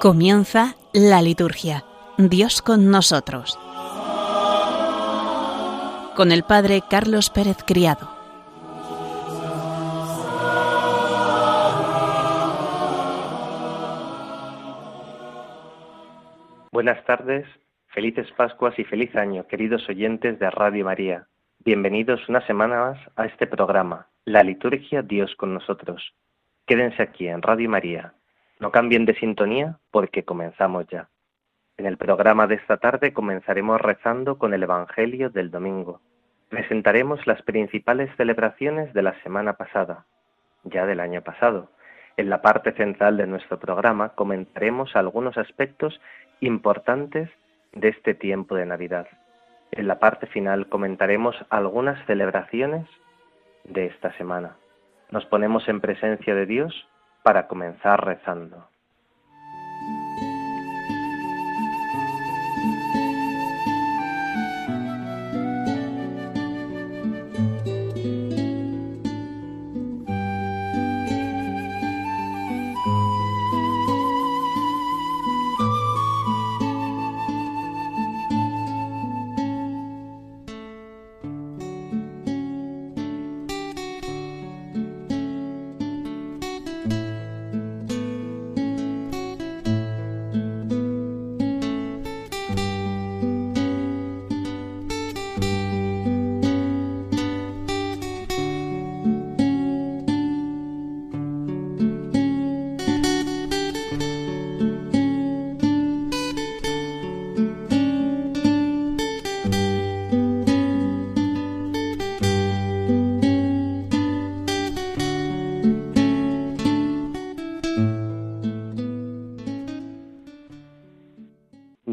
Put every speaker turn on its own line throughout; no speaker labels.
Comienza la liturgia. Dios con nosotros. Con el Padre Carlos Pérez Criado.
Buenas tardes, felices Pascuas y feliz año, queridos oyentes de Radio María. Bienvenidos una semana más a este programa, La Liturgia Dios con nosotros. Quédense aquí en Radio María, no cambien de sintonía porque comenzamos ya. En el programa de esta tarde comenzaremos rezando con el Evangelio del domingo. Presentaremos las principales celebraciones de la semana pasada, ya del año pasado. En la parte central de nuestro programa comentaremos algunos aspectos importantes de este tiempo de Navidad. En la parte final comentaremos algunas celebraciones de esta semana. Nos ponemos en presencia de Dios para comenzar rezando.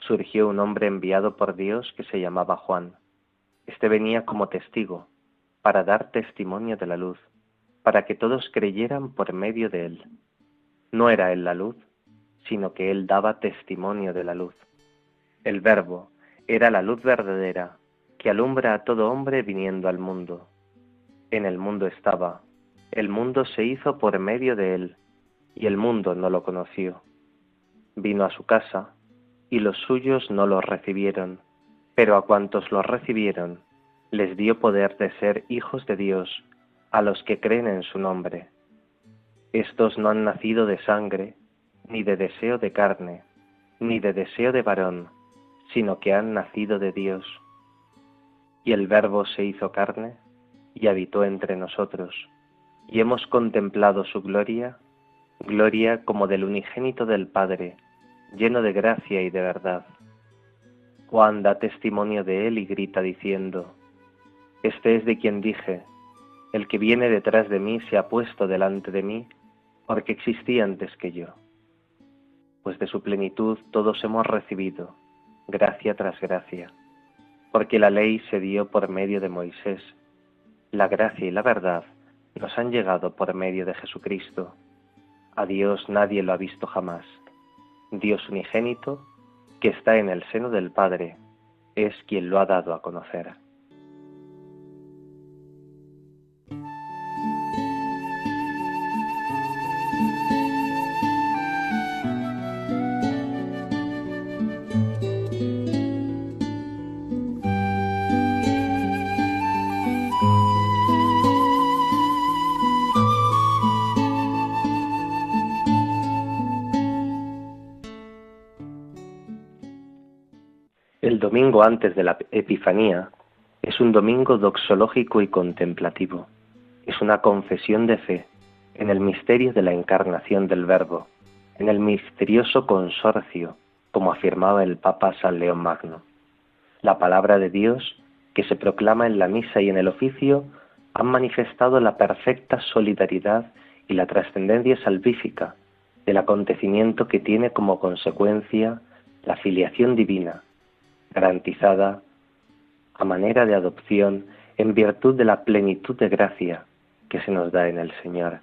surgió un hombre enviado por Dios que se llamaba Juan. Este venía como testigo, para dar testimonio de la luz, para que todos creyeran por medio de él. No era él la luz, sino que él daba testimonio de la luz. El verbo era la luz verdadera, que alumbra a todo hombre viniendo al mundo. En el mundo estaba, el mundo se hizo por medio de él, y el mundo no lo conoció. Vino a su casa, y los suyos no los recibieron, pero a cuantos los recibieron, les dio poder de ser hijos de Dios, a los que creen en su nombre. Estos no han nacido de sangre, ni de deseo de carne, ni de deseo de varón, sino que han nacido de Dios. Y el Verbo se hizo carne y habitó entre nosotros, y hemos contemplado su gloria, gloria como del unigénito del Padre, lleno de gracia y de verdad. Juan da testimonio de él y grita diciendo, Este es de quien dije, el que viene detrás de mí se ha puesto delante de mí, porque existía antes que yo. Pues de su plenitud todos hemos recibido, gracia tras gracia, porque la ley se dio por medio de Moisés, la gracia y la verdad nos han llegado por medio de Jesucristo. A Dios nadie lo ha visto jamás. Dios unigénito, que está en el seno del Padre, es quien lo ha dado a conocer. Domingo antes de la Epifanía es un domingo doxológico y contemplativo. Es una confesión de fe en el misterio de la encarnación del Verbo, en el misterioso consorcio, como afirmaba el Papa San León Magno. La palabra de Dios, que se proclama en la misa y en el oficio, han manifestado la perfecta solidaridad y la trascendencia salvífica del acontecimiento que tiene como consecuencia la filiación divina, garantizada a manera de adopción en virtud de la plenitud de gracia que se nos da en el Señor.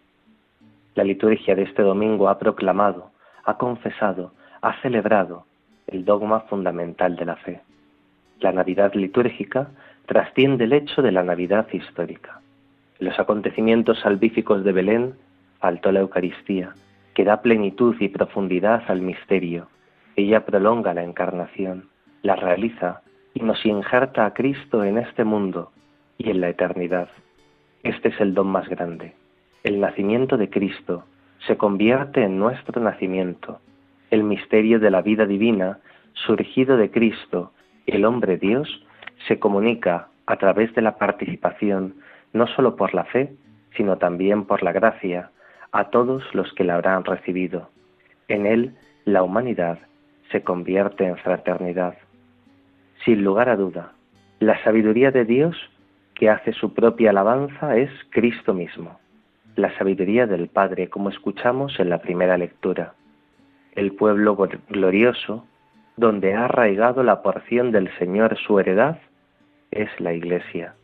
La liturgia de este domingo ha proclamado, ha confesado, ha celebrado el dogma fundamental de la fe. La Navidad litúrgica trasciende el hecho de la Navidad histórica. Los acontecimientos salvíficos de Belén faltó la Eucaristía, que da plenitud y profundidad al misterio. Ella prolonga la encarnación, la realiza y nos injerta a Cristo en este mundo y en la eternidad. Este es el don más grande. El nacimiento de Cristo se convierte en nuestro nacimiento. El misterio de la vida divina, surgido de Cristo, el hombre Dios, se comunica a través de la participación, no sólo por la fe, sino también por la gracia, a todos los que la habrán recibido. En él la humanidad se convierte en fraternidad. Sin lugar a duda, la sabiduría de Dios que hace su propia alabanza es Cristo mismo, la sabiduría del Padre, como escuchamos en la primera lectura. El pueblo glorioso, donde ha arraigado la porción del Señor su heredad, es la Iglesia.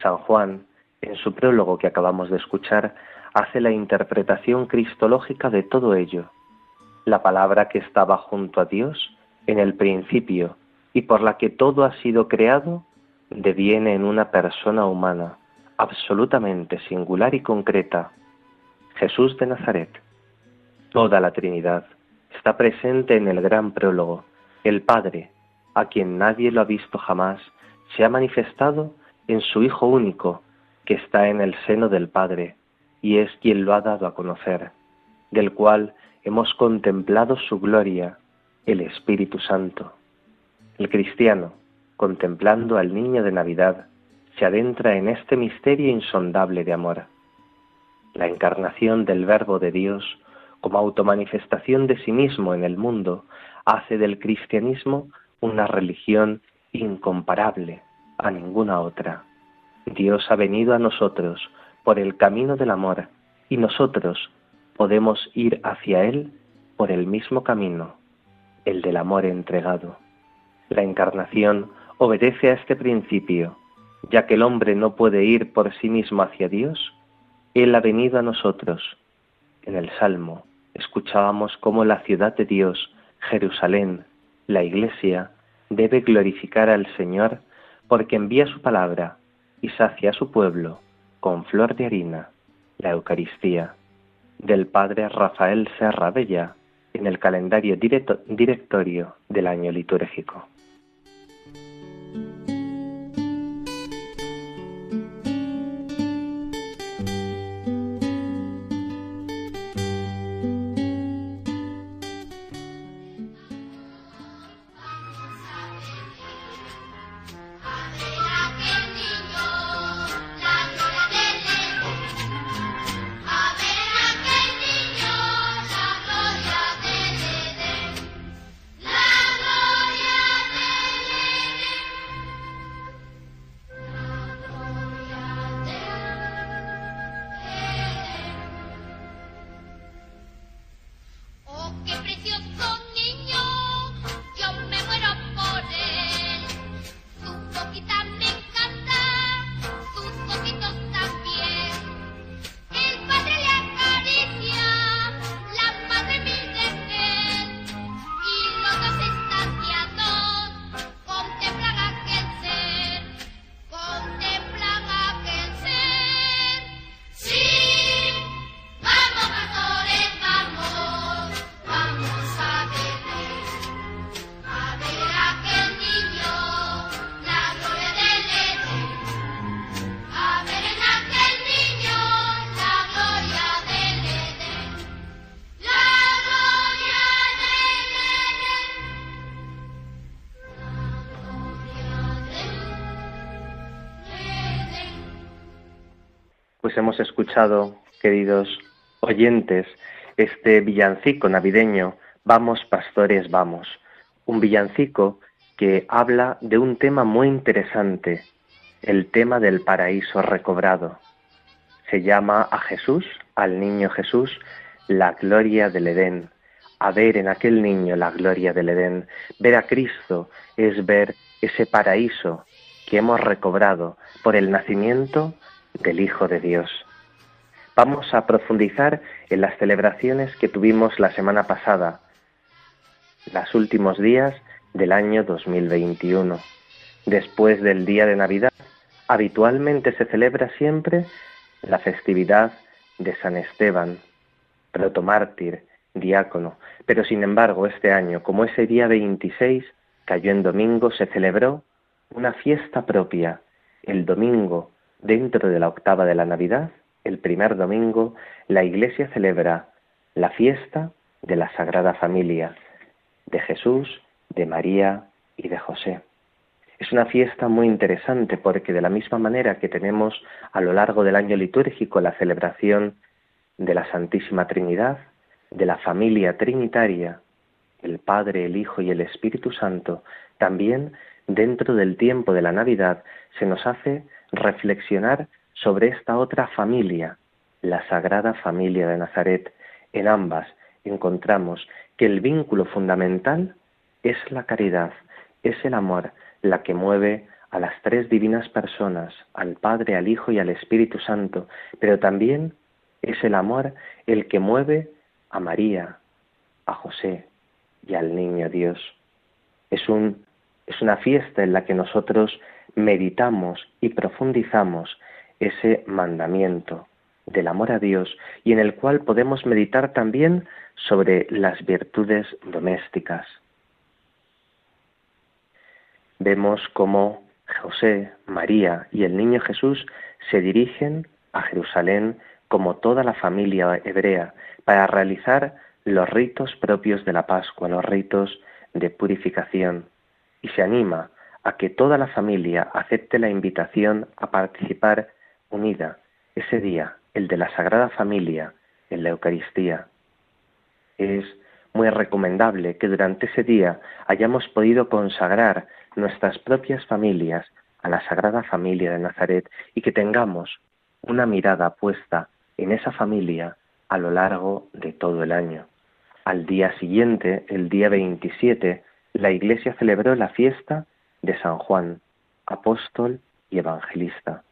San Juan, en su prólogo que acabamos de escuchar, hace la interpretación cristológica de todo ello. La palabra que estaba junto a Dios en el principio y por la que todo ha sido creado, deviene en una persona humana, absolutamente singular y concreta, Jesús de Nazaret. Toda la Trinidad está presente en el gran prólogo. El Padre, a quien nadie lo ha visto jamás, se ha manifestado en su Hijo único, que está en el seno del Padre, y es quien lo ha dado a conocer, del cual hemos contemplado su gloria, el Espíritu Santo. El cristiano, contemplando al niño de Navidad, se adentra en este misterio insondable de amor. La encarnación del Verbo de Dios, como automanifestación de sí mismo en el mundo, hace del cristianismo una religión incomparable a ninguna otra. Dios ha venido a nosotros por el camino del amor y nosotros podemos ir hacia Él por el mismo camino, el del amor entregado. La encarnación obedece a este principio, ya que el hombre no puede ir por sí mismo hacia Dios, Él ha venido a nosotros. En el Salmo escuchábamos cómo la ciudad de Dios, Jerusalén, la Iglesia, debe glorificar al Señor porque envía su palabra y sacia a su pueblo con flor de harina, la Eucaristía, del Padre Rafael Serra Bella en el calendario directorio del año litúrgico. Escuchado, queridos oyentes, este villancico navideño, Vamos pastores, vamos. Un villancico que habla de un tema muy interesante, el tema del paraíso recobrado. Se llama a Jesús, al niño Jesús, la gloria del Edén. A ver en aquel niño la gloria del Edén. Ver a Cristo es ver ese paraíso que hemos recobrado por el nacimiento del Hijo de Dios. Vamos a profundizar en las celebraciones que tuvimos la semana pasada, los últimos días del año 2021. Después del día de Navidad, habitualmente se celebra siempre la festividad de San Esteban, protomártir, diácono, pero sin embargo este año, como ese día 26 cayó en domingo, se celebró una fiesta propia, el domingo dentro de la octava de la Navidad, el primer domingo, la Iglesia celebra la fiesta de la Sagrada Familia, de Jesús, de María y de José. Es una fiesta muy interesante porque de la misma manera que tenemos a lo largo del año litúrgico la celebración de la Santísima Trinidad, de la familia trinitaria, el Padre, el Hijo y el Espíritu Santo, también dentro del tiempo de la Navidad se nos hace reflexionar sobre esta otra familia, la Sagrada Familia de Nazaret. En ambas encontramos que el vínculo fundamental es la caridad, es el amor, la que mueve a las tres divinas personas, al Padre, al Hijo y al Espíritu Santo, pero también es el amor el que mueve a María, a José y al niño Dios. Es, es una fiesta en la que nosotros meditamos y profundizamos ese mandamiento del amor a Dios y en el cual podemos meditar también sobre las virtudes domésticas. Vemos cómo José, María y el niño Jesús se dirigen a Jerusalén como toda la familia hebrea para realizar los ritos propios de la Pascua, los ritos de purificación, y se anima a que toda la familia acepte la invitación a participar unida ese día, el de la Sagrada Familia, en la Eucaristía. Es muy recomendable que durante ese día hayamos podido consagrar nuestras propias familias a la Sagrada Familia de Nazaret y que tengamos una mirada puesta en esa familia a lo largo de todo el año. Al día siguiente, el día 27, la Iglesia celebró la fiesta de San Juan, apóstol y evangelista.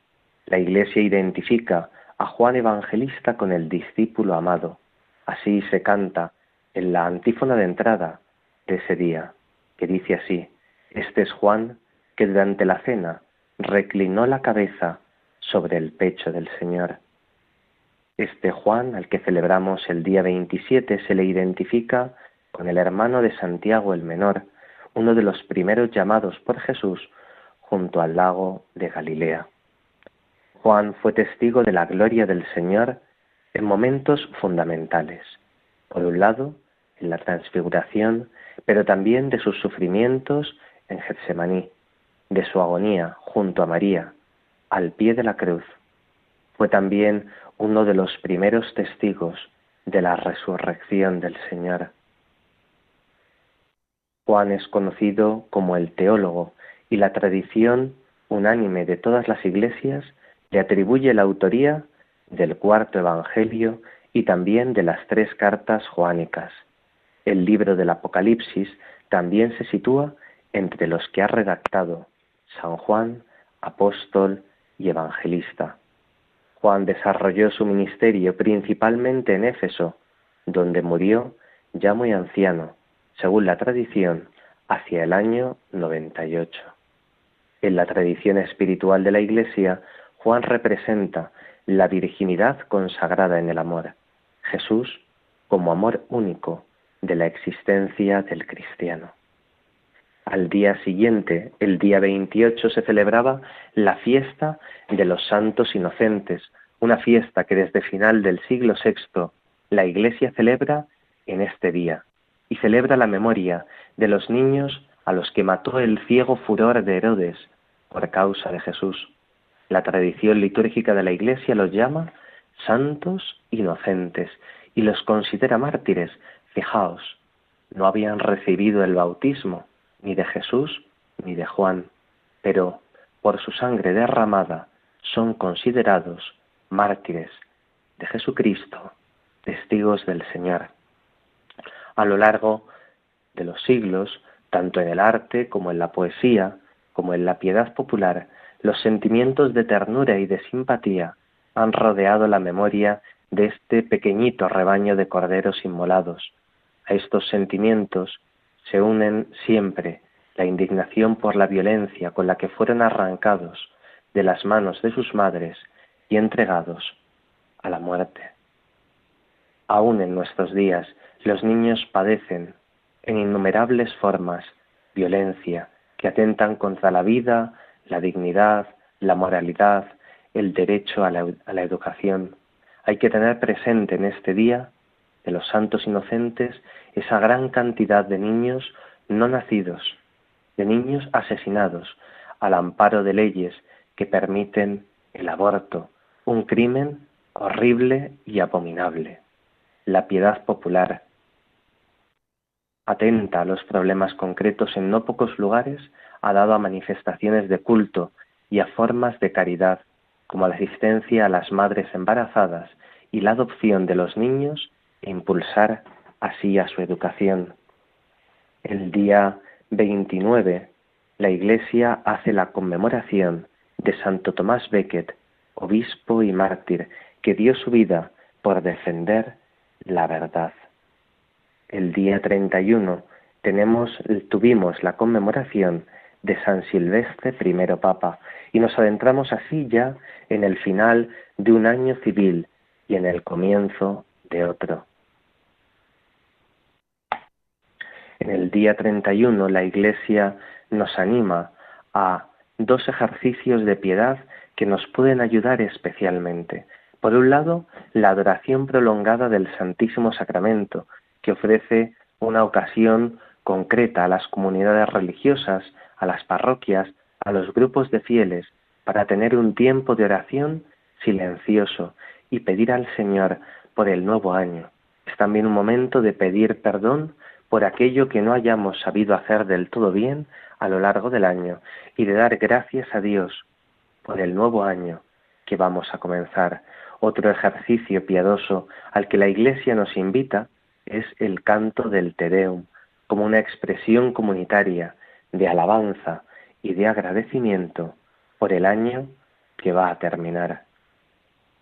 La Iglesia identifica a Juan Evangelista con el discípulo amado. Así se canta en la antífona de entrada de ese día, que dice así, Este es Juan que durante la cena reclinó la cabeza sobre el pecho del Señor. Este Juan, al que celebramos el día 27, se le identifica con el hermano de Santiago el Menor, uno de los primeros llamados por Jesús junto al lago de Galilea. Juan fue testigo de la gloria del Señor en momentos fundamentales. Por un lado, en la transfiguración, pero también de sus sufrimientos en Getsemaní, de su agonía junto a María, al pie de la cruz. Fue también uno de los primeros testigos de la resurrección del Señor. Juan es conocido como el teólogo y la tradición unánime de todas las iglesias le atribuye la autoría del cuarto Evangelio y también de las tres cartas joánicas. El libro del Apocalipsis también se sitúa entre los que ha redactado San Juan, apóstol y evangelista. Juan desarrolló su ministerio principalmente en Éfeso, donde murió ya muy anciano, según la tradición, hacia el año 98. En la tradición espiritual de la Iglesia, Juan representa la virginidad consagrada en el amor, Jesús como amor único de la existencia del cristiano. Al día siguiente, el día 28, se celebraba la fiesta de los santos inocentes, una fiesta que desde final del siglo VI la Iglesia celebra en este día y celebra la memoria de los niños a los que mató el ciego furor de Herodes por causa de Jesús. La tradición litúrgica de la Iglesia los llama santos inocentes y los considera mártires. Fijaos, no habían recibido el bautismo ni de Jesús ni de Juan, pero por su sangre derramada son considerados mártires de Jesucristo, testigos del Señor. A lo largo de los siglos, tanto en el arte como en la poesía, como en la piedad popular, los sentimientos de ternura y de simpatía han rodeado la memoria de este pequeñito rebaño de corderos inmolados. A estos sentimientos se unen siempre la indignación por la violencia con la que fueron arrancados de las manos de sus madres y entregados a la muerte. Aún en nuestros días los niños padecen en innumerables formas violencia que atentan contra la vida, la dignidad, la moralidad, el derecho a la, educación. Hay que tener presente en este día de los santos inocentes esa gran cantidad de niños no nacidos, de niños asesinados, al amparo de leyes que permiten el aborto, un crimen horrible y abominable. La piedad popular, atenta a los problemas concretos en no pocos lugares, ha dado a manifestaciones de culto y a formas de caridad, como la asistencia a las madres embarazadas y la adopción de los niños e impulsar así a su educación. El día 29, la Iglesia hace la conmemoración de Santo Tomás Becket, obispo y mártir, que dio su vida por defender la verdad. El día 31 tenemos, tuvimos la conmemoración de San Silvestre I Papa y nos adentramos así ya en el final de un año civil y en el comienzo de otro. En el día 31 la Iglesia nos anima a dos ejercicios de piedad que nos pueden ayudar especialmente. Por un lado, la adoración prolongada del Santísimo Sacramento, que ofrece una ocasión concreta a las comunidades religiosas, a las parroquias, a los grupos de fieles, para tener un tiempo de oración silencioso y pedir al Señor por el nuevo año. Es también un momento de pedir perdón por aquello que no hayamos sabido hacer del todo bien a lo largo del año y de dar gracias a Dios por el nuevo año que vamos a comenzar. Otro ejercicio piadoso al que la Iglesia nos invita es el canto del Te Deum, como una expresión comunitaria de alabanza y de agradecimiento por el año que va a terminar.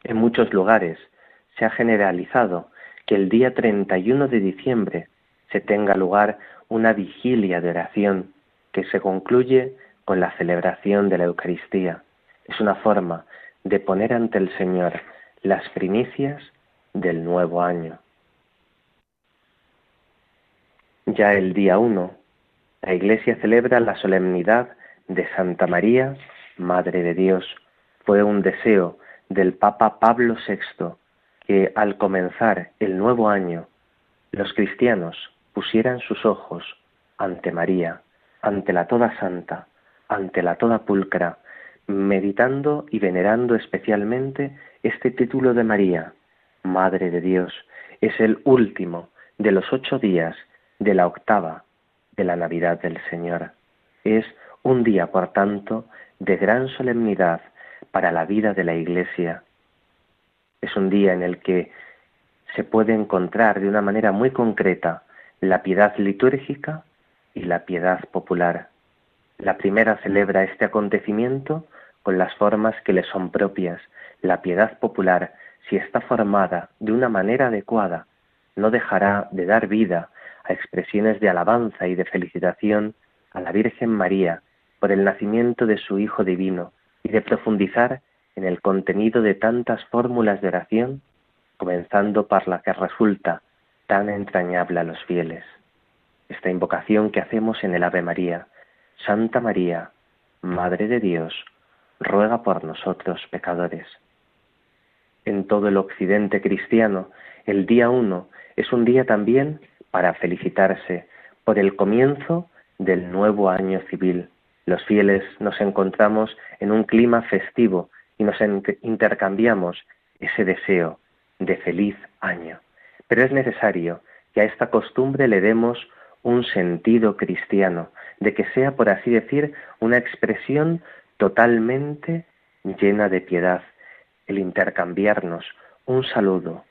En muchos lugares se ha generalizado que el día 31 de diciembre se tenga lugar una vigilia de oración que se concluye con la celebración de la Eucaristía. Es una forma de poner ante el Señor las primicias del nuevo año. Ya el día 1, la Iglesia celebra la solemnidad de Santa María, Madre de Dios. Fue un deseo del Papa Pablo VI que al comenzar el nuevo año los cristianos pusieran sus ojos ante María, ante la toda santa, ante la toda pulcra, meditando y venerando especialmente este título de María, Madre de Dios. Es el último de los ocho días de la octava de la Navidad del Señor. Es un día, por tanto, de gran solemnidad para la vida de la Iglesia. Es un día en el que se puede encontrar de una manera muy concreta la piedad litúrgica y la piedad popular. La primera celebra este acontecimiento con las formas que le son propias. La piedad popular, si está formada de una manera adecuada, no dejará de dar vida a expresiones de alabanza y de felicitación a la Virgen María por el nacimiento de su Hijo Divino y de profundizar en el contenido de tantas fórmulas de oración, comenzando por la que resulta tan entrañable a los fieles. Esta invocación que hacemos en el Ave María, Santa María, Madre de Dios, ruega por nosotros pecadores. En todo el occidente cristiano, el día uno es un día también para felicitarse por el comienzo del nuevo año civil. Los fieles nos encontramos en un clima festivo y nos intercambiamos ese deseo de feliz año. Pero es necesario que a esta costumbre le demos un sentido cristiano, de que sea, por así decir, una expresión totalmente llena de piedad, el intercambiarnos un saludo,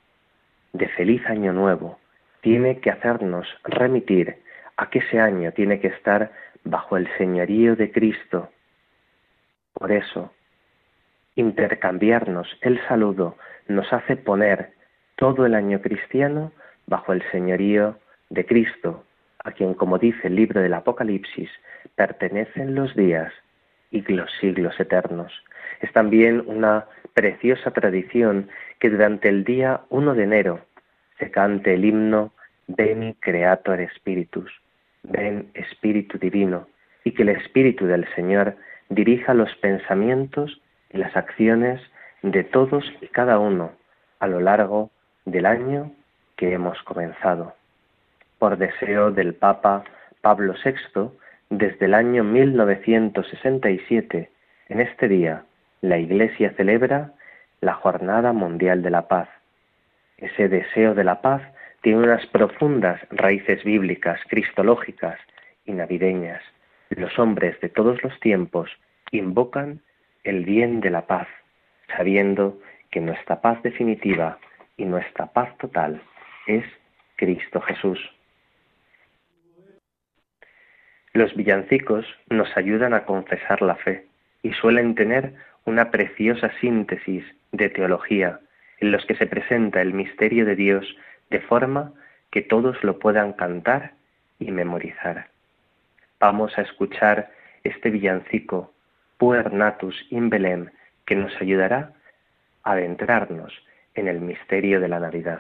de feliz año nuevo tiene que hacernos remitir a que ese año tiene que estar bajo el señorío de Cristo. Por eso, intercambiarnos el saludo nos hace poner todo el año cristiano bajo el señorío de Cristo, a quien, como dice el libro del Apocalipsis, pertenecen los días y los siglos eternos. Es también una preciosa tradición que durante el día 1 de enero se cante el himno Veni Creator Spiritus, ven Espíritu Divino, y que el Espíritu del Señor dirija los pensamientos y las acciones de todos y cada uno a lo largo del año que hemos comenzado. Por deseo del Papa Pablo VI, desde el año 1967, en este día, la Iglesia celebra la Jornada Mundial de la Paz. Ese deseo de la paz tiene unas profundas raíces bíblicas, cristológicas y navideñas. Los hombres de todos los tiempos invocan el bien de la paz, sabiendo que nuestra paz definitiva y nuestra paz total es Cristo Jesús. Los villancicos nos ayudan a confesar la fe y suelen tener una preciosa síntesis de teología en los que se presenta el misterio de Dios de forma que todos lo puedan cantar y memorizar. Vamos a escuchar este villancico Puer Natus in Belém que nos ayudará a adentrarnos en el misterio de la Navidad.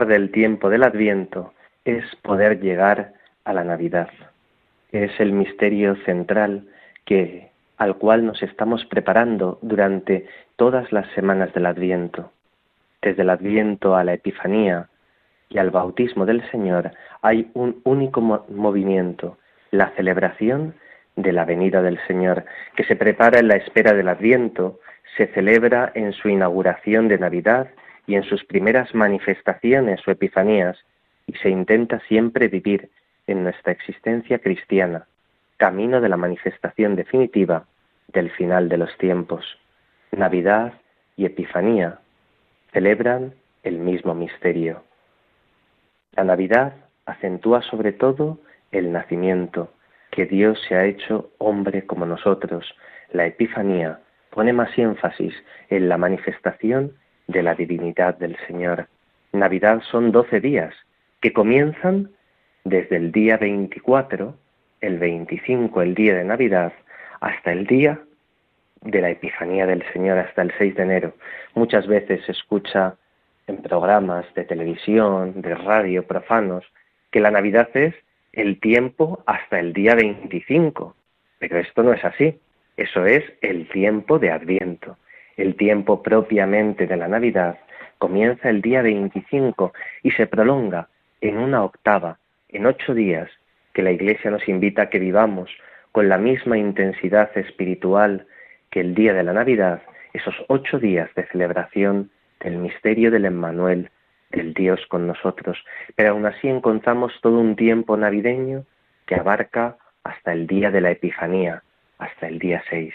Del tiempo del Adviento es poder llegar a la Navidad. Es el misterio central que al cual nos estamos preparando durante todas las semanas del Adviento. Desde el Adviento a la Epifanía y al bautismo del Señor hay un único movimiento, la celebración de la venida del Señor, que se prepara en la espera del Adviento, se celebra en su inauguración de Navidad y en sus primeras manifestaciones o epifanías, y se intenta siempre vivir en nuestra existencia cristiana, camino de la manifestación definitiva del final de los tiempos. Navidad y Epifanía celebran el mismo misterio. La Navidad acentúa sobre todo el nacimiento, que Dios se ha hecho hombre como nosotros. La Epifanía pone más énfasis en la manifestación de la divinidad del Señor. Navidad son doce días que comienzan desde el día 24, el 25, el día de Navidad, hasta el día de la Epifanía del Señor, hasta el 6 de enero. Muchas veces se escucha en programas de televisión, de radio profanos, que la Navidad es el tiempo hasta el día 25. Pero esto no es así. Eso es el tiempo de Adviento. El tiempo propiamente de la Navidad comienza el día 25 y se prolonga en una octava, en ocho días, que la Iglesia nos invita a que vivamos con la misma intensidad espiritual que el día de la Navidad, esos ocho días de celebración del misterio del Emmanuel, del Dios con nosotros. Pero aún así encontramos todo un tiempo navideño que abarca hasta el día de la Epifanía, hasta el día 6.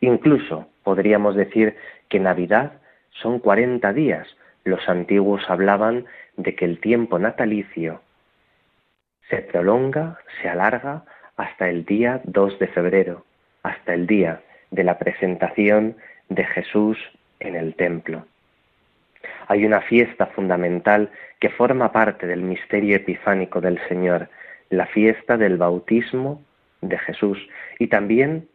Incluso podríamos decir que Navidad son 40 días. Los antiguos hablaban de que el tiempo natalicio se prolonga, se alarga hasta el día 2 de febrero, hasta el día de la presentación de Jesús en el templo. Hay una fiesta fundamental que forma parte del misterio epifánico del Señor, la fiesta del bautismo de Jesús y también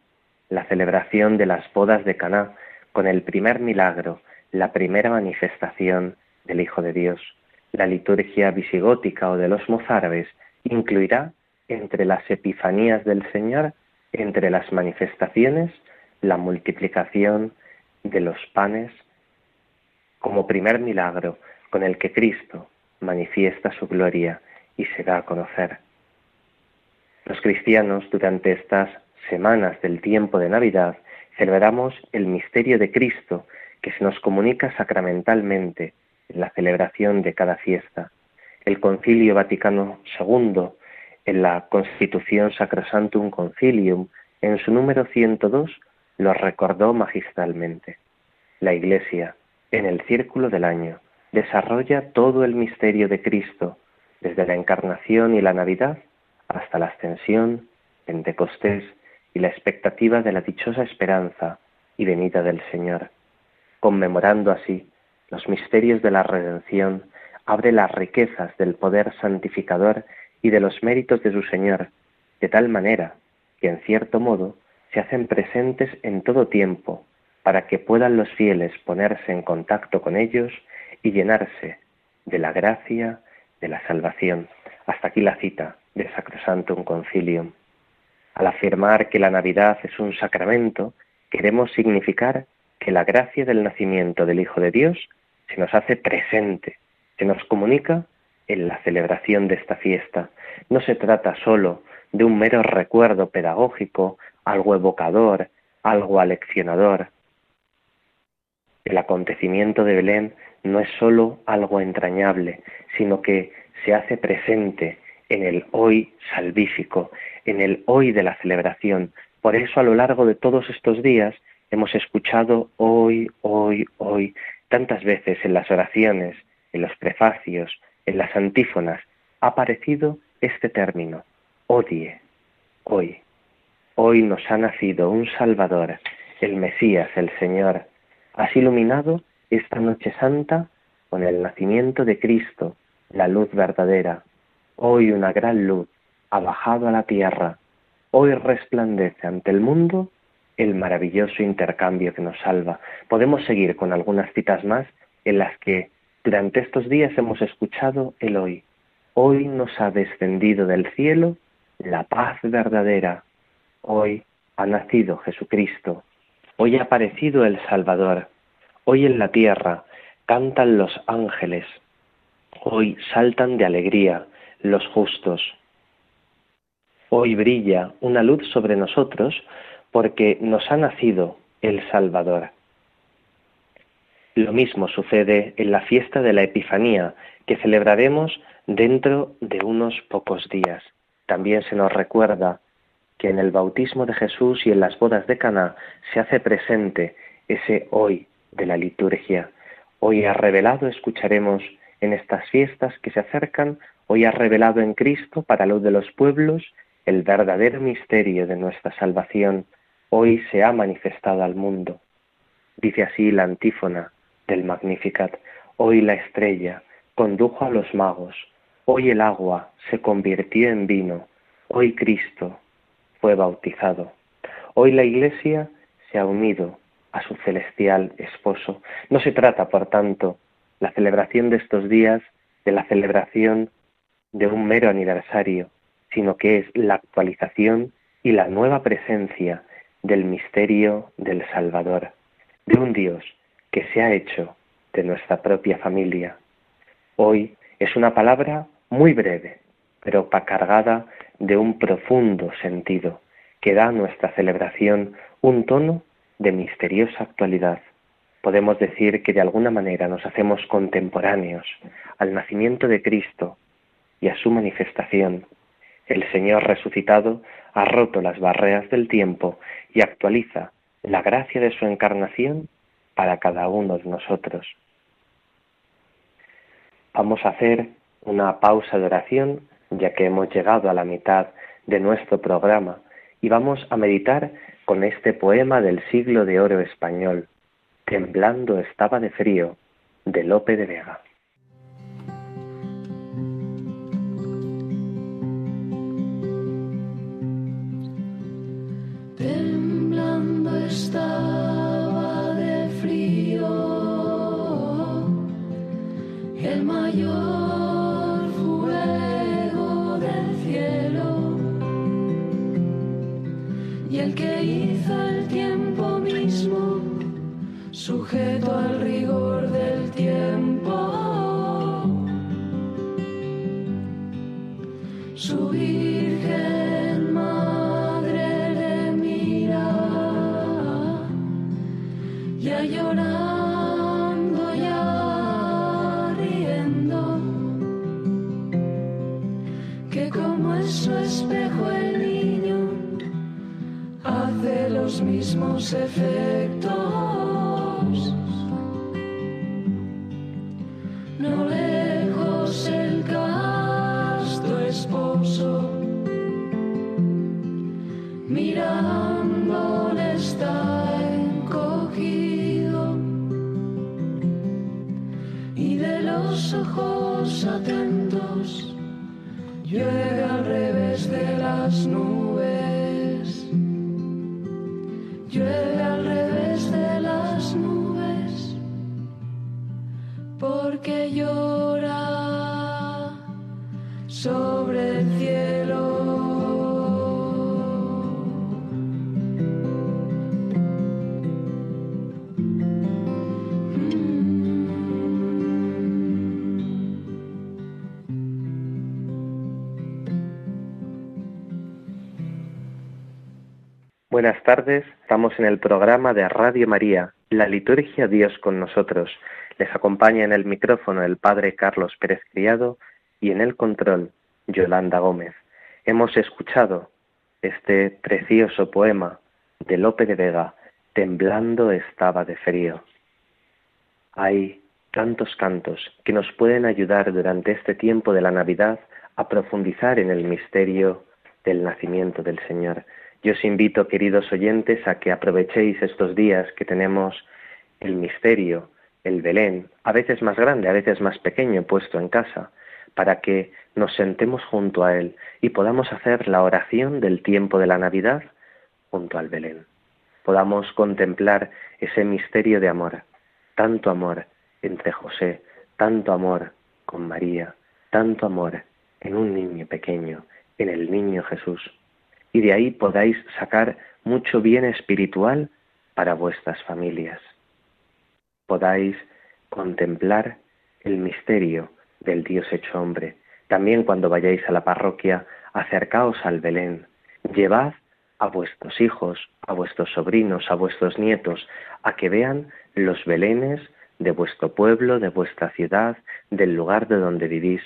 la celebración de las bodas de Caná con el primer milagro, la primera manifestación del Hijo de Dios. La liturgia visigótica o de los mozárabes incluirá entre las epifanías del Señor, entre las manifestaciones, la multiplicación de los panes como primer milagro con el que Cristo manifiesta su gloria y se da a conocer. Los cristianos durante estas semanas del tiempo de Navidad celebramos el misterio de Cristo que se nos comunica sacramentalmente en la celebración de cada fiesta. El Concilio Vaticano II, en la Constitución Sacrosantum Concilium, en su número 102, lo recordó magistralmente. La Iglesia, en el círculo del año, desarrolla todo el misterio de Cristo, desde la encarnación y la Navidad hasta la ascensión, Pentecostés y la expectativa de la dichosa esperanza y venida del Señor. Conmemorando así los misterios de la redención, abre las riquezas del poder santificador y de los méritos de su Señor, de tal manera que en cierto modo se hacen presentes en todo tiempo para que puedan los fieles ponerse en contacto con ellos y llenarse de la gracia de la salvación. Hasta aquí la cita de Sacrosantum Concilium. Al afirmar que la Navidad es un sacramento, queremos significar que la gracia del nacimiento del Hijo de Dios se nos hace presente, se nos comunica en la celebración de esta fiesta. No se trata sólo de un mero recuerdo pedagógico, algo evocador, algo aleccionador. El acontecimiento de Belén no es sólo algo entrañable, sino que se hace presente en el hoy salvífico, en el hoy de la celebración. Por eso a lo largo de todos estos días hemos escuchado hoy, hoy, hoy, tantas veces en las oraciones, en los prefacios, en las antífonas, ha aparecido este término, odie, hoy. Hoy nos ha nacido un Salvador, el Mesías, el Señor. Has iluminado esta noche santa con el nacimiento de Cristo, la luz verdadera. Hoy una gran luz ha bajado a la tierra. Hoy resplandece ante el mundo el maravilloso intercambio que nos salva. Podemos seguir con algunas citas más en las que durante estos días hemos escuchado el hoy. Hoy nos ha descendido del cielo la paz verdadera. Hoy ha nacido Jesucristo. Hoy ha aparecido el Salvador. Hoy en la tierra cantan los ángeles. Hoy saltan de alegría los justos. Hoy brilla una luz sobre nosotros porque nos ha nacido el Salvador. Lo mismo sucede en la fiesta de la Epifanía, que celebraremos dentro de unos pocos días. También se nos recuerda que en el bautismo de Jesús y en las bodas de Caná se hace presente ese hoy de la liturgia. Hoy ha revelado, escucharemos en estas fiestas que se acercan, hoy ha revelado en Cristo para luz de los pueblos el verdadero misterio de nuestra salvación. Hoy se ha manifestado al mundo. Dice así la antífona del Magnificat. Hoy la estrella condujo a los magos, hoy el agua se convirtió en vino, hoy Cristo fue bautizado. Hoy la Iglesia se ha unido a su celestial esposo. No se trata, por tanto, la celebración de estos días de la celebración de un mero aniversario, sino que es la actualización y la nueva presencia del misterio del Salvador, de un Dios que se ha hecho de nuestra propia familia. Hoy es una palabra muy breve, pero cargada de un profundo sentido, que da a nuestra celebración un tono de misteriosa actualidad. Podemos decir que de alguna manera nos hacemos contemporáneos al nacimiento de Cristo y a su manifestación. El Señor resucitado ha roto las barreras del tiempo y actualiza la gracia de su encarnación para cada uno de nosotros. Vamos a hacer una pausa de oración, ya que hemos llegado a la mitad de nuestro programa, y vamos a meditar con este poema del siglo de oro español, Temblando estaba de frío, de Lope de Vega.
No lejos el casto esposo, mirando está encogido y de los ojos atentos llueve al revés de las nubes.
Buenas tardes, estamos en el programa de Radio María, La Liturgia Dios con nosotros. Les acompaña en el micrófono el Padre Carlos Pérez Criado y en el control Yolanda Gómez. Hemos escuchado este precioso poema de Lope de Vega, Temblando estaba de frío. Hay tantos cantos que nos pueden ayudar durante este tiempo de la Navidad a profundizar en el misterio del nacimiento del Señor. Yo os invito, queridos oyentes, a que aprovechéis estos días que tenemos el misterio, el Belén, a veces más grande, a veces más pequeño, puesto en casa, para que nos sentemos junto a Él y podamos hacer la oración del tiempo de la Navidad junto al Belén. Podamos contemplar ese misterio de amor, tanto amor entre José, tanto amor con María, tanto amor en un niño pequeño, en el niño Jesús y de ahí podáis sacar mucho bien espiritual para vuestras familias. Podáis contemplar el misterio del Dios hecho hombre. También cuando vayáis a la parroquia, acercaos al Belén. Llevad a vuestros hijos, a vuestros sobrinos, a vuestros nietos, a que vean los Belenes de vuestro pueblo, de vuestra ciudad, del lugar de donde vivís.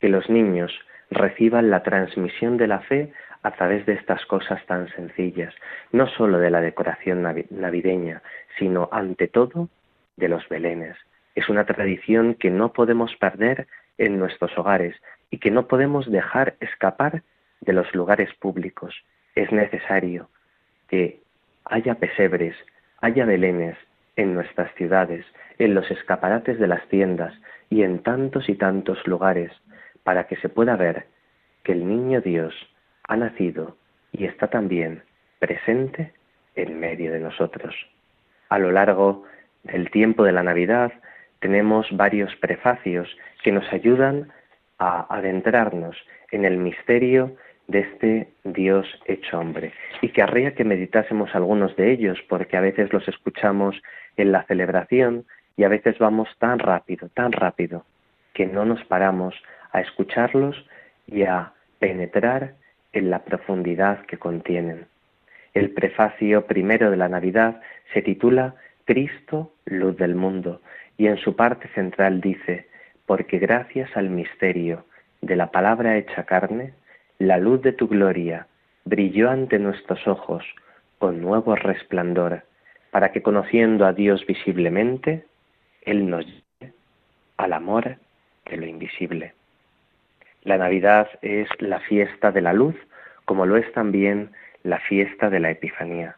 Que los niños reciban la transmisión de la fe a través de estas cosas tan sencillas, no sólo de la decoración navideña, sino ante todo de los belenes. Es una tradición que no podemos perder en nuestros hogares y que no podemos dejar escapar de los lugares públicos. Es necesario que haya pesebres, haya belenes en nuestras ciudades, en los escaparates de las tiendas y en tantos y tantos lugares, para que se pueda ver que el niño Dios ha nacido y está también presente en medio de nosotros. A lo largo del tiempo de la Navidad tenemos varios prefacios que nos ayudan a adentrarnos en el misterio de este Dios hecho hombre. Y querría que meditásemos algunos de ellos, porque a veces los escuchamos en la celebración y a veces vamos tan rápido, tan rápido, que no nos paramos a escucharlos y a penetrar en la profundidad que contienen. El prefacio primero de la Navidad se titula Cristo, luz del mundo, y en su parte central dice, porque gracias al misterio de la palabra hecha carne, la luz de tu gloria brilló ante nuestros ojos con nuevo resplandor, para que conociendo a Dios visiblemente, Él nos lleve al amor de lo invisible. La Navidad es la fiesta de la luz, como lo es también la fiesta de la Epifanía.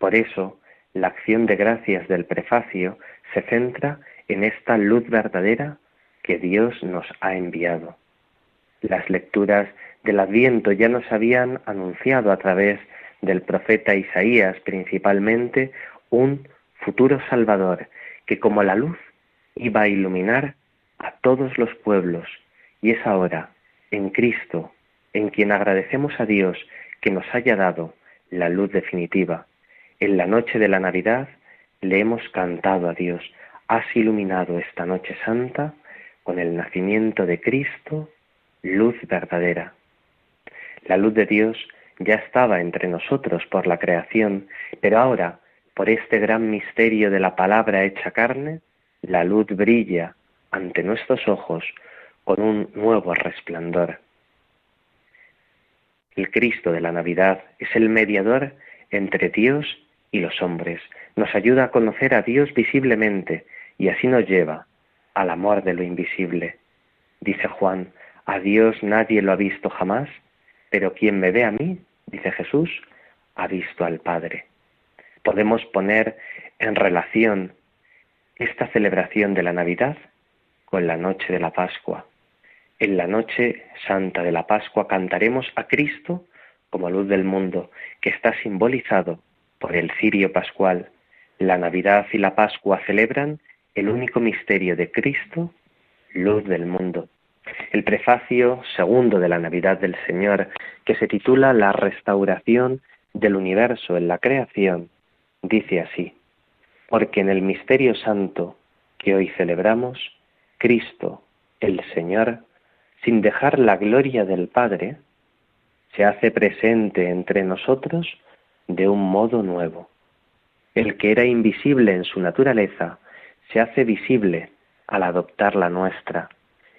Por eso, la acción de gracias del prefacio se centra en esta luz verdadera que Dios nos ha enviado. Las lecturas del Adviento ya nos habían anunciado a través del profeta Isaías principalmente un futuro Salvador que como la luz iba a iluminar a todos los pueblos y es ahora en Cristo en quien agradecemos a Dios que nos haya dado la luz definitiva. En la noche de la Navidad le hemos cantado a Dios, has iluminado esta noche santa con el nacimiento de Cristo, luz verdadera. La luz de Dios ya estaba entre nosotros por la creación, pero ahora, por este gran misterio de la palabra hecha carne, la luz brilla ante nuestros ojos con un nuevo resplandor. El Cristo de la Navidad es el mediador entre Dios y los hombres. Nos ayuda a conocer a Dios visiblemente y así nos lleva al amor de lo invisible. Dice Juan, a Dios nadie lo ha visto jamás, pero quien me ve a mí, dice Jesús, ha visto al Padre. Podemos poner en relación esta celebración de la Navidad con la noche de la Pascua. En la noche santa de la Pascua cantaremos a Cristo como luz del mundo, que está simbolizado por el cirio pascual. La Navidad y la Pascua celebran el único misterio de Cristo, luz del mundo. El prefacio segundo de la Navidad del Señor, que se titula La restauración del universo en la creación, dice así, porque en el misterio santo que hoy celebramos, Cristo, el Señor, sin dejar la gloria del Padre, se hace presente entre nosotros de un modo nuevo. El que era invisible en su naturaleza se hace visible al adoptar la nuestra.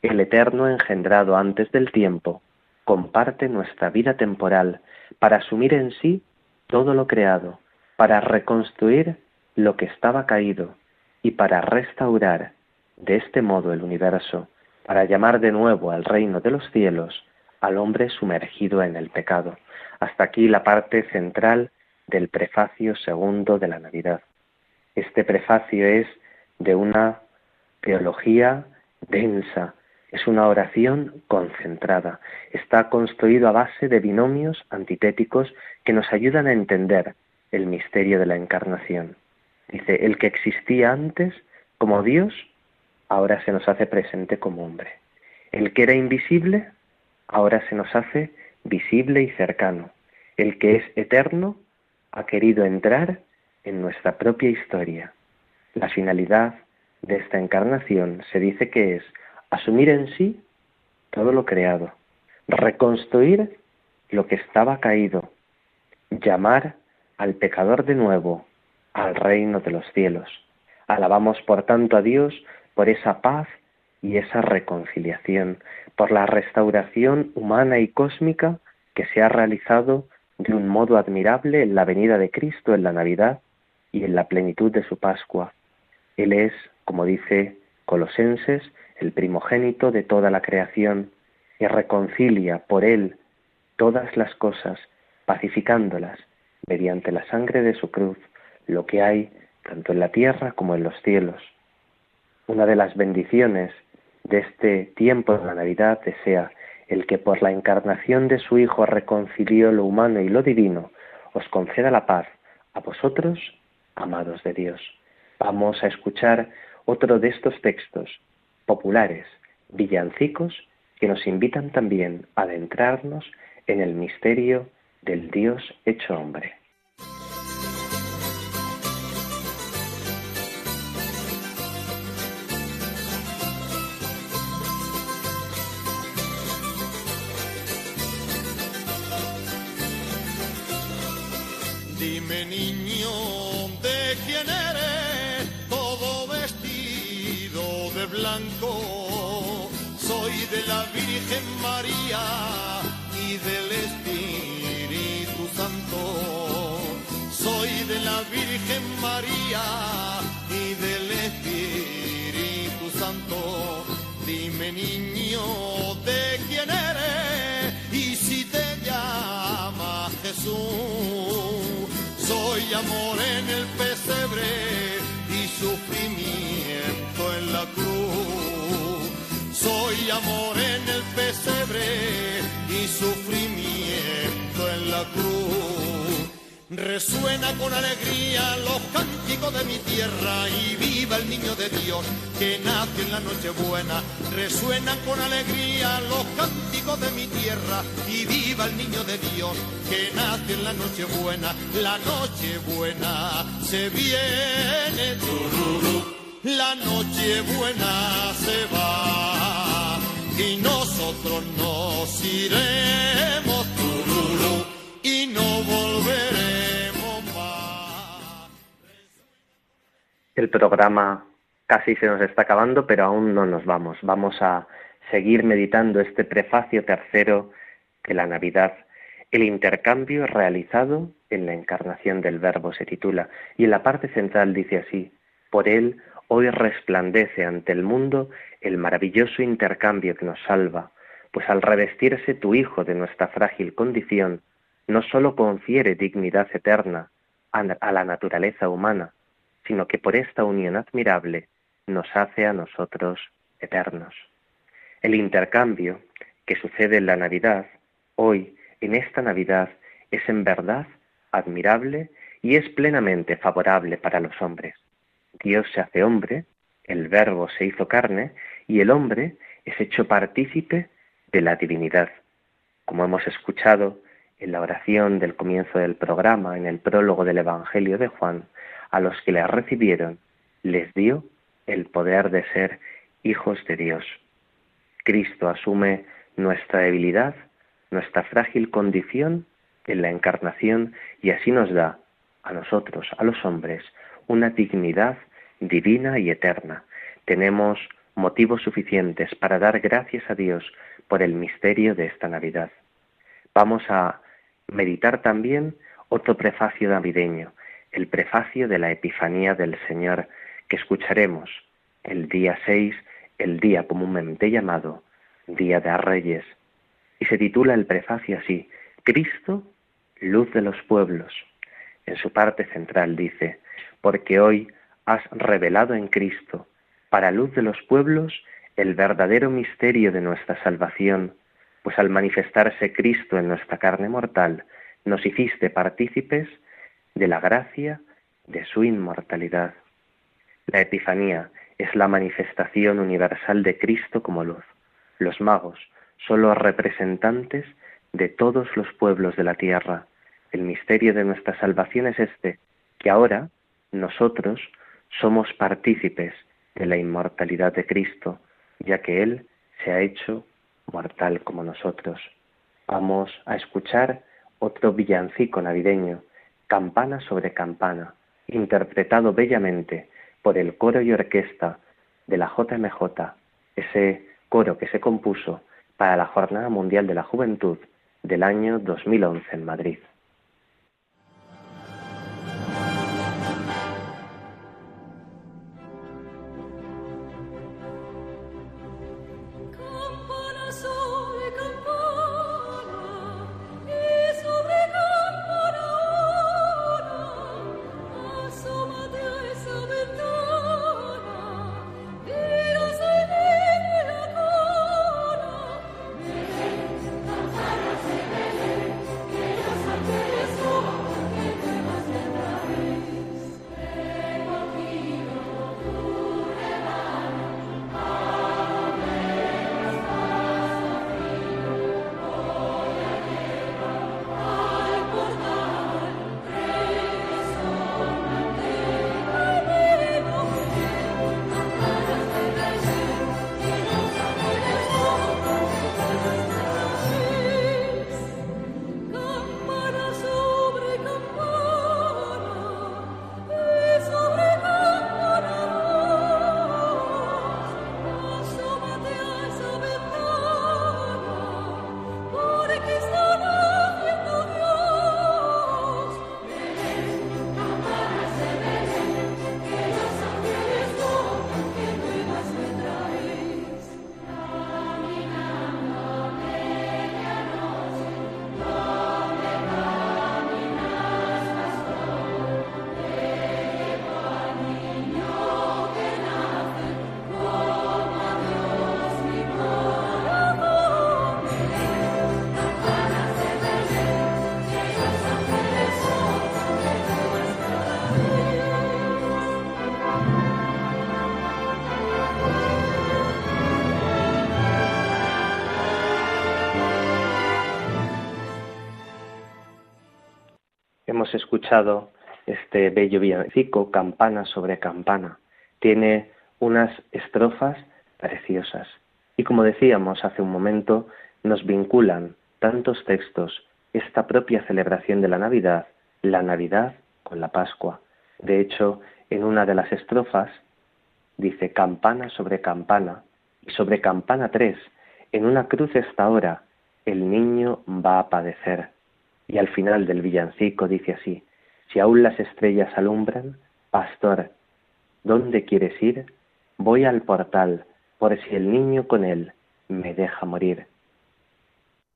El Eterno engendrado antes del tiempo comparte nuestra vida temporal para asumir en sí todo lo creado, para reconstruir lo que estaba caído y para restaurar de este modo el universo para llamar de nuevo al reino de los cielos al hombre sumergido en el pecado. Hasta aquí la parte central del prefacio segundo de la Navidad. Este prefacio es de una teología densa, es una oración concentrada, está construido a base de binomios antitéticos que nos ayudan a entender el misterio de la encarnación. Dice, el que existía antes como Dios ahora se nos hace presente como hombre. El que era invisible, ahora se nos hace visible y cercano. El que es eterno, ha querido entrar en nuestra propia historia. La finalidad de esta encarnación se dice que es asumir en sí todo lo creado, reconstruir lo que estaba caído, llamar al pecador de nuevo al reino de los cielos. Alabamos por tanto a Dios por esa paz y esa reconciliación, por la restauración humana y cósmica que se ha realizado de un modo admirable en la venida de Cristo en la Navidad y en la plenitud de su Pascua. Él es, como dice Colosenses, el primogénito de toda la creación y reconcilia por él todas las cosas, pacificándolas mediante la sangre de su cruz, lo que hay tanto en la tierra como en los cielos una de las bendiciones de este tiempo de la Navidad desea el que por la encarnación de su Hijo reconcilió lo humano y lo divino, os conceda la paz a vosotros, amados de Dios. Vamos a escuchar otro de estos textos populares, villancicos, que nos invitan también a adentrarnos en el misterio del Dios hecho hombre.
Virgen María y del Espíritu Santo. Soy de la Virgen María y del Espíritu Santo. Dime niño, ¿de quién eres? Y si te llama Jesús soy amor en el pesebre Amor en el pesebre y sufrimiento en la cruz. Resuena con alegría los cánticos de mi tierra y viva el niño de Dios que nace en la noche buena. Resuenan con alegría los cánticos de mi tierra y viva el niño de Dios que nace en la noche buena. La noche buena se viene, la noche buena se va y nosotros nos iremos y no volveremos más.
El programa casi se nos está acabando, pero aún no nos vamos. Vamos a seguir meditando este prefacio tercero de la Navidad. El intercambio realizado en la encarnación del Verbo se titula y en la parte central dice así, por él hoy resplandece ante el mundo el maravilloso intercambio que nos salva, pues al revestirse tu Hijo de nuestra frágil condición, no sólo confiere dignidad eterna a la naturaleza humana, sino que por esta unión admirable nos hace a nosotros eternos. El intercambio que sucede en la Navidad, hoy, en esta Navidad, es en verdad admirable y es plenamente favorable para los hombres. Dios se hace hombre, el Verbo se hizo carne y el hombre es hecho partícipe de la divinidad. Como hemos escuchado en la oración del comienzo del programa, en el prólogo del Evangelio de Juan, a los que le recibieron, les dio el poder de ser hijos de Dios. Cristo asume nuestra debilidad, nuestra frágil condición en la encarnación y así nos da a nosotros, a los hombres, una dignidad divina y eterna. Tenemos motivos suficientes para dar gracias a Dios por el misterio de esta Navidad. Vamos a meditar también otro prefacio navideño, el prefacio de la Epifanía del Señor, que escucharemos el día 6, el día comúnmente llamado Día de Reyes, y se titula el prefacio así, Cristo, luz de los pueblos. En su parte central dice, porque hoy has revelado en Cristo, para luz de los pueblos, el verdadero misterio de nuestra salvación, pues al manifestarse Cristo en nuestra carne mortal, nos hiciste partícipes de la gracia de su inmortalidad. La Epifanía es la manifestación universal de Cristo como luz. Los magos son los representantes de todos los pueblos de la tierra. El misterio de nuestra salvación es este, que ahora nosotros somos partícipes de la inmortalidad de Cristo, ya que Él se ha hecho mortal como nosotros. Vamos a escuchar otro villancico navideño, Campana sobre Campana, interpretado bellamente por el coro y orquesta de la JMJ, ese coro que se compuso para la Jornada Mundial de la Juventud del año 2011 en Madrid. Escuchado este bello villancico, campana sobre campana. Tiene unas estrofas preciosas. Y como decíamos hace un momento, nos vinculan tantos textos esta propia celebración de la Navidad, la Navidad con la Pascua. De hecho, en una de las estrofas dice campana sobre campana y sobre campana tres, en una cruz esta hora, el niño va a padecer. Y al final del villancico dice así, si aún las estrellas alumbran, pastor, ¿dónde quieres ir? Voy al portal, por si el niño con él me deja morir.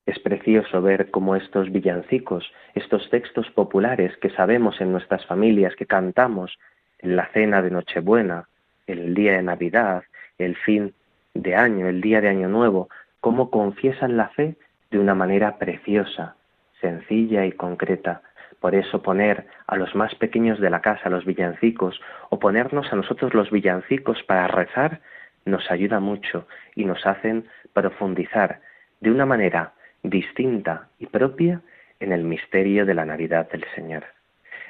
Es precioso ver cómo estos villancicos, estos textos populares que sabemos en nuestras familias, que cantamos en la cena de Nochebuena, el día de Navidad, el fin de año, el día de Año Nuevo, cómo confiesan la fe de una manera preciosa, sencilla y concreta. Por eso poner a los más pequeños de la casa los villancicos o ponernos a nosotros los villancicos para rezar nos ayuda mucho y nos hacen profundizar de una manera distinta y propia en el misterio de la Navidad del Señor.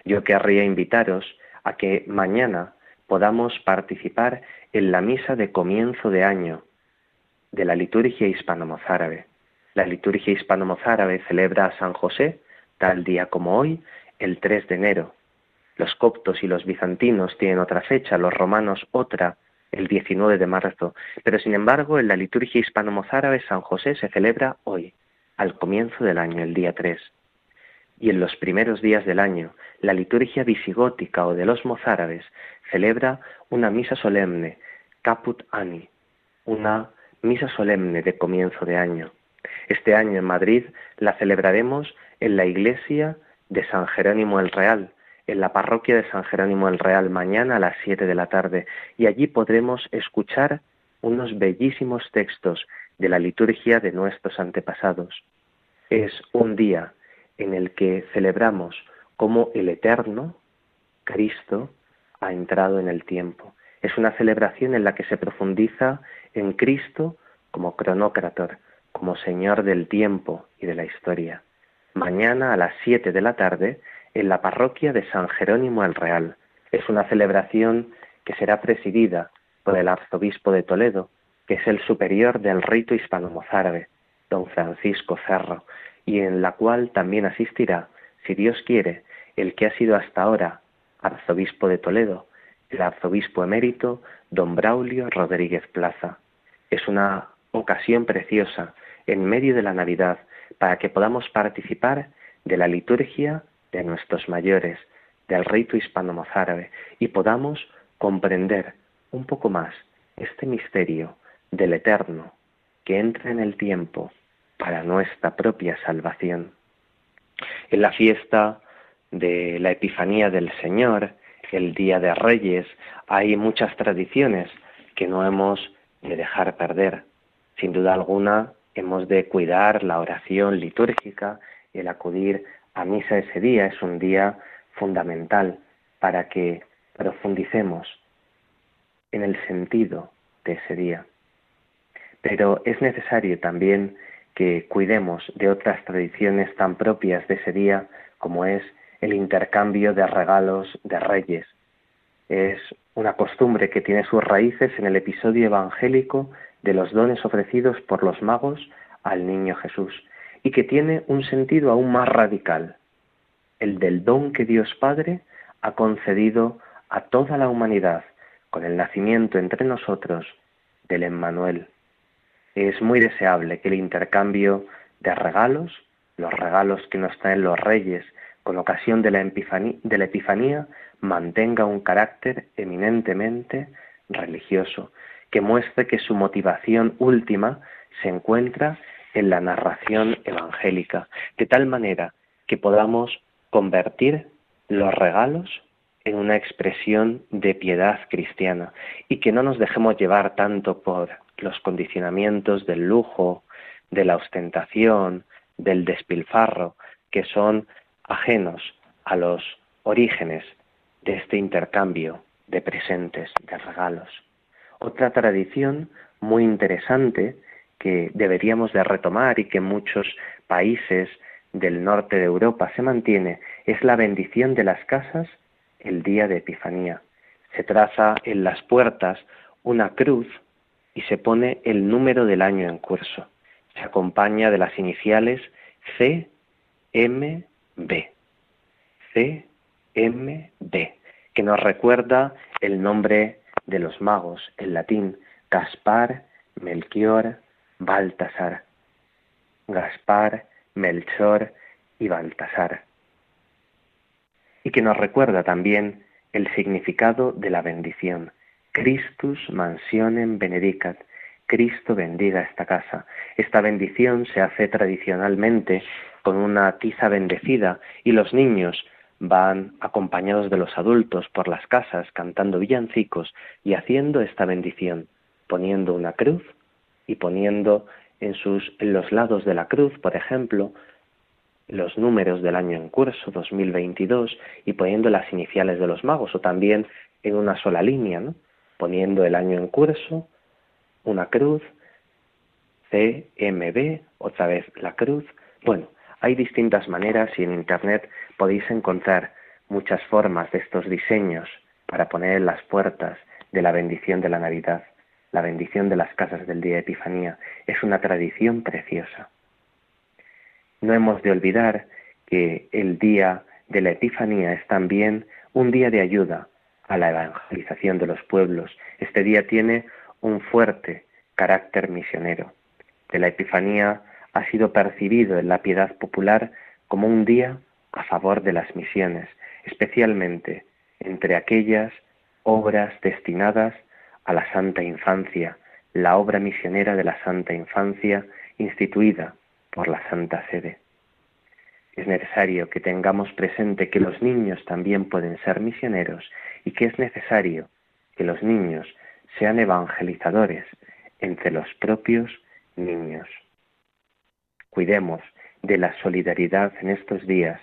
Yo querría invitaros a que mañana podamos participar en la misa de comienzo de año de la liturgia hispano-mozárabe. La liturgia hispano-mozárabe celebra a San José, tal día como hoy, el 3 de enero. Los coptos y los bizantinos tienen otra fecha, los romanos otra, el 19 de marzo. Pero sin embargo, en la liturgia hispano-mozárabe San José se celebra hoy, al comienzo del año, el día 3. Y en los primeros días del año, la liturgia visigótica o de los mozárabes celebra una misa solemne, Caput Ani, una misa solemne de comienzo de año. Este año en Madrid la celebraremos en la iglesia de San Jerónimo el Real, en la parroquia de San Jerónimo el Real, mañana a las siete de la tarde, y allí podremos escuchar unos bellísimos textos de la liturgia de nuestros antepasados. Es un día en el que celebramos cómo el Eterno, Cristo, ha entrado en el tiempo. Es una celebración en la que se profundiza en Cristo como cronócrator, como Señor del tiempo y de la historia. Mañana a las siete de la tarde en la parroquia de San Jerónimo el Real. Es una celebración que será presidida por el arzobispo de Toledo, que es el superior del rito hispano-mozárabe, don Francisco Cerro, y en la cual también asistirá, si Dios quiere, el que ha sido hasta ahora arzobispo de Toledo, el arzobispo emérito, don Braulio Rodríguez Plaza. Es una ocasión preciosa en medio de la Navidad para que podamos participar de la liturgia de nuestros mayores, del rito hispano-mozárabe, y podamos comprender un poco más este misterio del Eterno que entra en el tiempo para nuestra propia salvación. En la fiesta de la Epifanía del Señor, el Día de Reyes, hay muchas tradiciones que no hemos de dejar perder. Sin duda alguna, hemos de cuidar la oración litúrgica, el acudir a misa ese día es un día fundamental para que profundicemos en el sentido de ese día. Pero es necesario también que cuidemos de otras tradiciones tan propias de ese día como es el intercambio de regalos de reyes. Es una costumbre que tiene sus raíces en el episodio evangélico de los dones ofrecidos por los magos al niño Jesús y que tiene un sentido aún más radical, el del don que Dios Padre ha concedido a toda la humanidad con el nacimiento entre nosotros del Emmanuel. Es muy deseable que el intercambio de regalos, los regalos que nos traen los reyes con ocasión de la, Epifanía, mantenga un carácter eminentemente religioso, que muestre que su motivación última se encuentra en la narración evangélica, de tal manera que podamos convertir los regalos en una expresión de piedad cristiana y que no nos dejemos llevar tanto por los condicionamientos del lujo, de la ostentación, del despilfarro, que son ajenos a los orígenes de este intercambio de presentes, de regalos. Otra tradición muy interesante que deberíamos de retomar y que muchos países del norte de Europa se mantiene Es la bendición de las casas el día de Epifanía. Se traza en las puertas una cruz y se pone el número del año en curso. Se acompaña de las iniciales C, M, B. C, M, B, que nos recuerda el nombre de los magos en latín, Gaspar, Melchior, Baltasar. Gaspar, Melchor y Baltasar. Y que nos recuerda también el significado de la bendición. Christus mansionem benedicat. Cristo bendiga esta casa. Esta bendición se hace tradicionalmente con una tiza bendecida y los niños van acompañados de los adultos por las casas cantando villancicos y haciendo esta bendición, poniendo una cruz y poniendo en, sus, los lados de la cruz, por ejemplo, los números del año en curso 2022 y poniendo las iniciales de los magos o también en una sola línea, ¿no? poniendo el año en curso, una cruz, CMB, otra vez la cruz. Bueno, hay distintas maneras y en Internet podéis encontrar muchas formas de estos diseños para poner en las puertas de la bendición de la Navidad la bendición de las casas del día de Epifanía. Es una tradición preciosa. No hemos de olvidar que el día de la Epifanía es también un día de ayuda a la evangelización de los pueblos. Este día tiene un fuerte carácter misionero. De la Epifanía ha sido percibido en la piedad popular como un día a favor de las misiones, especialmente entre aquellas obras destinadas a la Santa Infancia, la obra misionera de la Santa Infancia instituida por la Santa Sede. Es necesario que tengamos presente que los niños también pueden ser misioneros y que es necesario que los niños sean evangelizadores entre los propios niños. Cuidemos de la solidaridad en estos días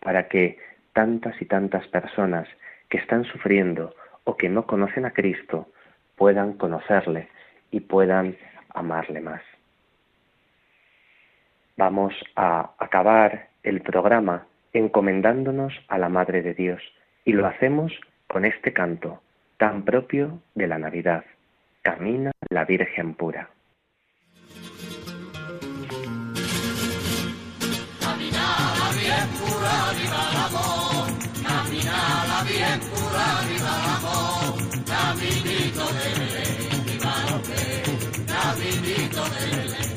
para que tantas y tantas personas que están sufriendo o que no conocen a Cristo puedan conocerle y puedan amarle más. Vamos a acabar el programa encomendándonos a la Madre de Dios y lo hacemos con este canto tan propio de la Navidad. Camina la Virgen pura.
Camina la Virgen pura, viva el amor. Caminito de Belén, viva que, caminito de Belén.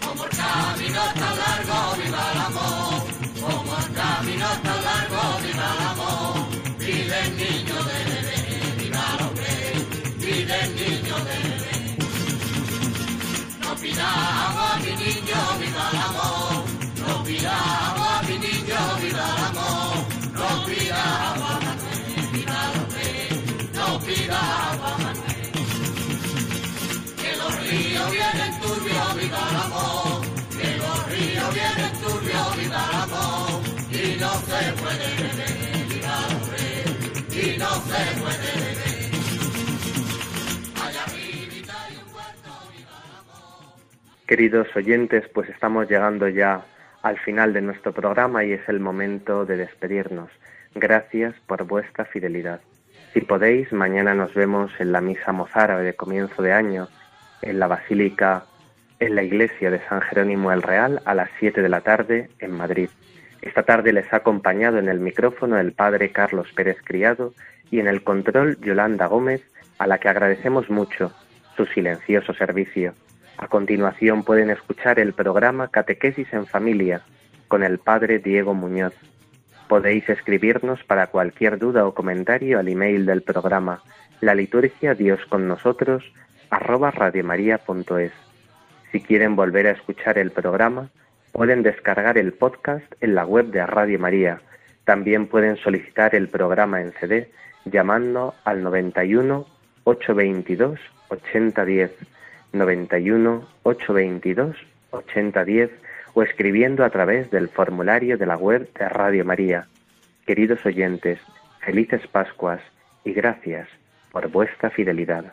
Como el camino tan largo, viva el amor. Como el camino tan largo, viva el amor. Vive el niño de Belén, viva que, vive el niño de Belén. No pidamos a mi niño, viva el
Queridos oyentes, pues estamos llegando ya al final de nuestro programa y es el momento de despedirnos. Gracias por vuestra fidelidad. Si podéis, mañana nos vemos en la misa mozárabe de comienzo de año en la Basílica, en la iglesia de San Jerónimo el Real a las 7 de la tarde en Madrid. Esta tarde les ha acompañado en el micrófono el padre Carlos Pérez Criado y en el control Yolanda Gómez, a la que agradecemos mucho su silencioso servicio. A continuación pueden escuchar el programa Catequesis en Familia con el padre Diego Muñoz. Podéis escribirnos para cualquier duda o comentario al email del programa la liturgia Dios con nosotros. Si quieren volver a escuchar el programa, pueden descargar el podcast en la web de Radio María. También pueden solicitar el programa en CD llamando al 91 822 8010 91 822 8010 o escribiendo a través del formulario de la web de Radio María. Queridos oyentes, felices Pascuas y gracias por vuestra fidelidad.